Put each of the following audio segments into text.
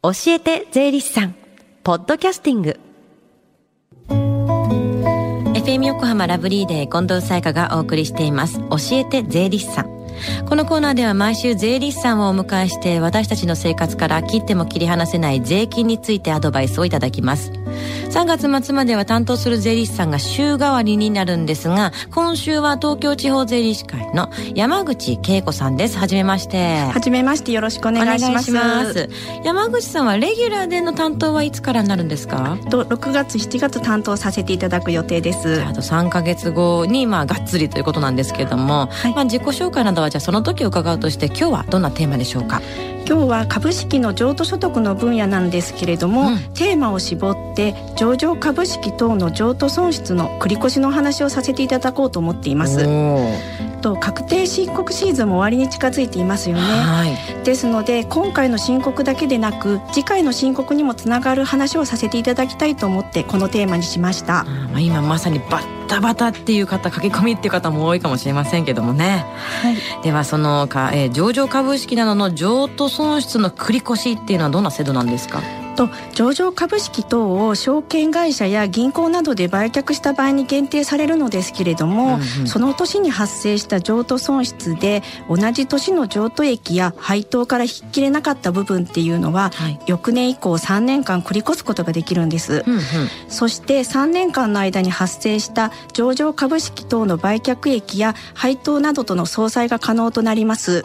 教えて税理士さん。ポッドキャスティング。FM 横浜ラブリーデー近藤彩香がお送りしています。教えて税理士さん。このコーナーでは毎週税理士さんをお迎えして私たちの生活から切っても切り離せない税金についてアドバイスをいただきます。3月末までは担当する税理士さんが週替わりになるんですが今週は東京地方税理士会の山口恵子さんです。はじめまして。はじめまして。よろしくお願いします。ます。山口さんはレギュラーでの担当はいつからになるんですか？と6月7月担当させていただく予定です。あと3か月後にまあがっつりということなんですけれども、はい、まあ自己紹介などはじゃあその時伺うとして今日はどんなテーマでしょうか？今日は株式の譲渡所得の分野なんですけれども、うん、テーマを絞って上場株式等の譲渡損失の繰越の話をさせていただこうと思っています。と確定申告シーズンも終わりに近づいていますよね、はい、ですので今回の申告だけでなく次回の申告にもつながる話をさせていただきたいと思ってこのテーマにしました、まあ、今まさにバッタバタっていう方書き込みっていう方も多いかもしれませんけどもね、はい、ではそのか、えー、上場株式などの譲渡損失の繰越っていうのはどんな制度なんですか？と上場株式等を証券会社や銀行などで売却した場合に限定されるのですけれども、うんうん、その年に発生した譲渡損失で同じ年の譲渡益や配当から引きれなかった部分っていうのは、はい、翌年以降3年間繰り越すことができるんです、うんうん、そして3年間の間に発生した上場株式等の売却益や配当などとの相殺が可能となります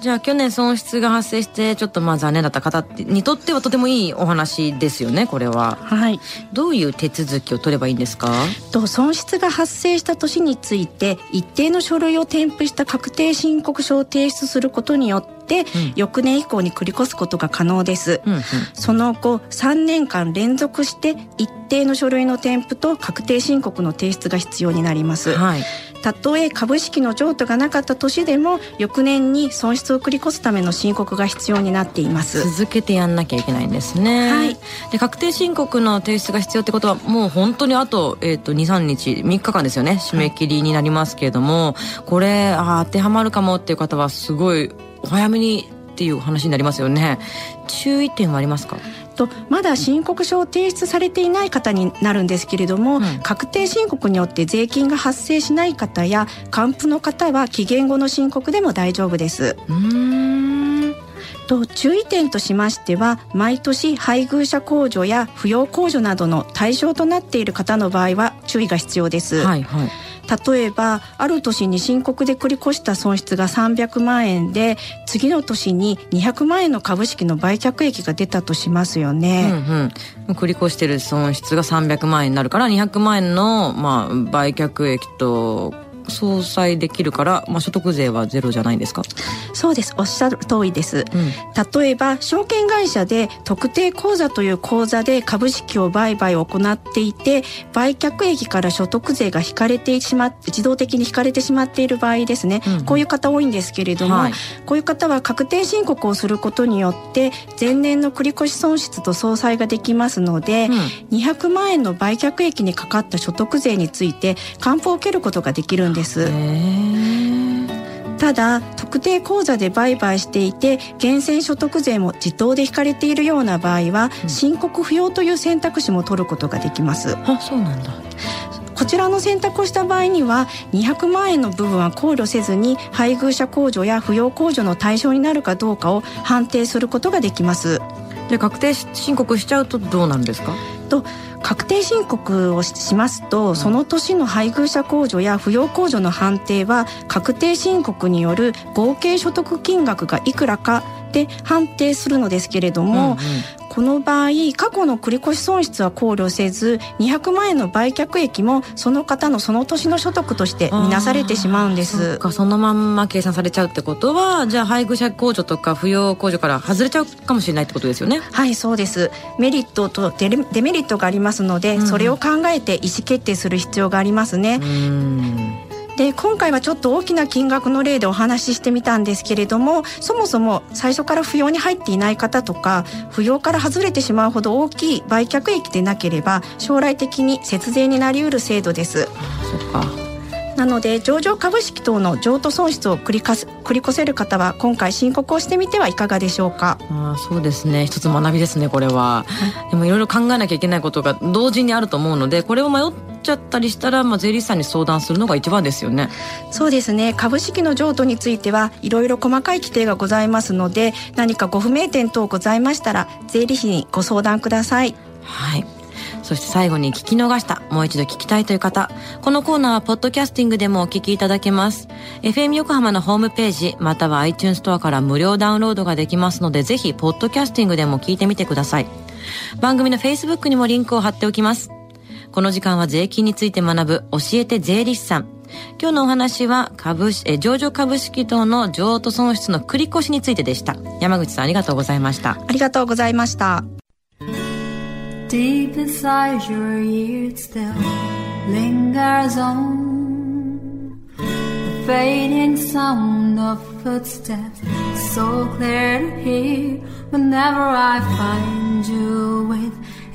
じゃあ去年損失が発生してちょっとまあ残念だった方にとってはとてもいいお話ですよねこれは。はい。どういう手続きを取ればいいんですか？と損失が発生した年について一定の書類を添付した確定申告書を提出することによって、うん、翌年以降に繰り越すことが可能です、うんうん、その後3年間連続して一定の書類の添付と確定申告の提出が必要になります、はい、たとえ株式の譲渡がなかった年でも翌年に損失を繰り越すための申告が必要になっています。続けてやんなきゃいけないんですね。はい。で確定申告の提出が必要ってことはもう本当にあと,、えーと、23日3日間ですよね。締め切りになりますけれども、はい、これあ当てはまるかもっていう方はすごいお早めにっていう話になりますよね。注意点はありますか？とまだ申告書を提出されていない方になるんですけれども、うん、確定申告によって税金が発生しない方や還付の方は期限後の申告でも大丈夫です。と注意点としましては毎年配偶者控除や扶養控除などの対象となっている方の場合は注意が必要です。はいはい例えばある年に申告で繰り越した損失が300万円で次の年に200万円の株式の売却益が出たとしますよね、うんうん、繰り越してる損失が300万円になるから200万円の、まあ、売却益と相殺できるから、まあ、所得税はゼロじゃないんですかそうですおっしゃる通りです、うん、例えば証券会社で特定口座という口座で株式を売買を行っていて売却益から所得税が引かれてしまって自動的に引かれてしまっている場合ですね、うん、こういう方多いんですけれども、はい、こういう方は確定申告をすることによって前年の繰越損失と相殺ができますので、うん、200万円の売却益にかかった所得税について還付を受けることができるんですただ特定口座で売買していて源泉所得税も自動で引かれているような場合は、うん、申告不要という選択肢も取ることができます。あそうなんだ。こちらの選択をした場合には200万円の部分は考慮せずに配偶者控除や扶養控除の対象になるかどうかを判定することができます。で確定申告しちゃうとどうなるんですか？と確定申告をしますと、その年の配偶者控除や扶養控除の判定は確定申告による合計所得金額がいくらかで判定するのですけれども、うんうん、この場合過去の繰越損失は考慮せず200万円の売却益もその方のその年の所得として見なされてしまうんです。そそのまんま計算されちゃうってことはじゃあ配偶者控除とか扶養控除から外れちゃうかもしれないってことですよね。はいそうです。メリットとデメリットがありますので、うん、それを考えて意思決定する必要がありますね。うんで今回はちょっと大きな金額の例でお話ししてみたんですけれどもそもそも最初から扶養に入っていない方とか扶養から外れてしまうほど大きい売却益でなければ将来的に節税になりうる制度です。そっか。なので上場株式等の譲渡損失を繰りかす繰り越せる方は今回申告をしてみてはいかがでしょうか？あそうですね。一つ学びですねこれは、はい、でもいろいろ考えなきゃいけないことが同時にあると思うのでこれを迷っちゃったりしたら、まあ、税理士さんに相談するのが一番ですよねそうですね株式の譲渡についてはいろいろ細かい規定がございますので何かご不明点等ございましたら税理士にご相談くださいはいそして最後に聞き逃した、もう一度聞きたいという方、このコーナーはポッドキャスティングでもお聞きいただけます。FM 横浜のホームページ、または iTunes ストアから無料ダウンロードができますので、ぜひ、ポッドキャスティングでも聞いてみてください。番組の Facebook にもリンクを貼っておきます。この時間は税金について学ぶ、教えて税理士さん。今日のお話は株え上場株式等の譲渡損失の繰り越しについてでした山口さんありがとうございましたありがとうございました Deep inside your ears still lingers on the fading sound of footsteps, so clear to hear whenever I find you with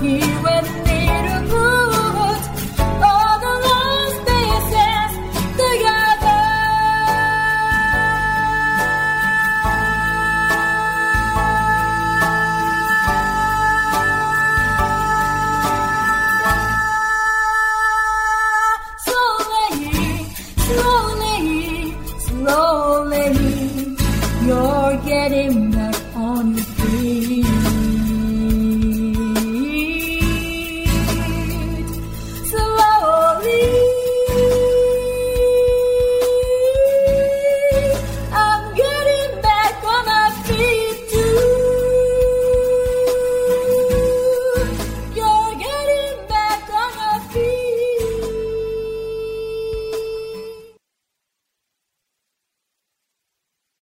here.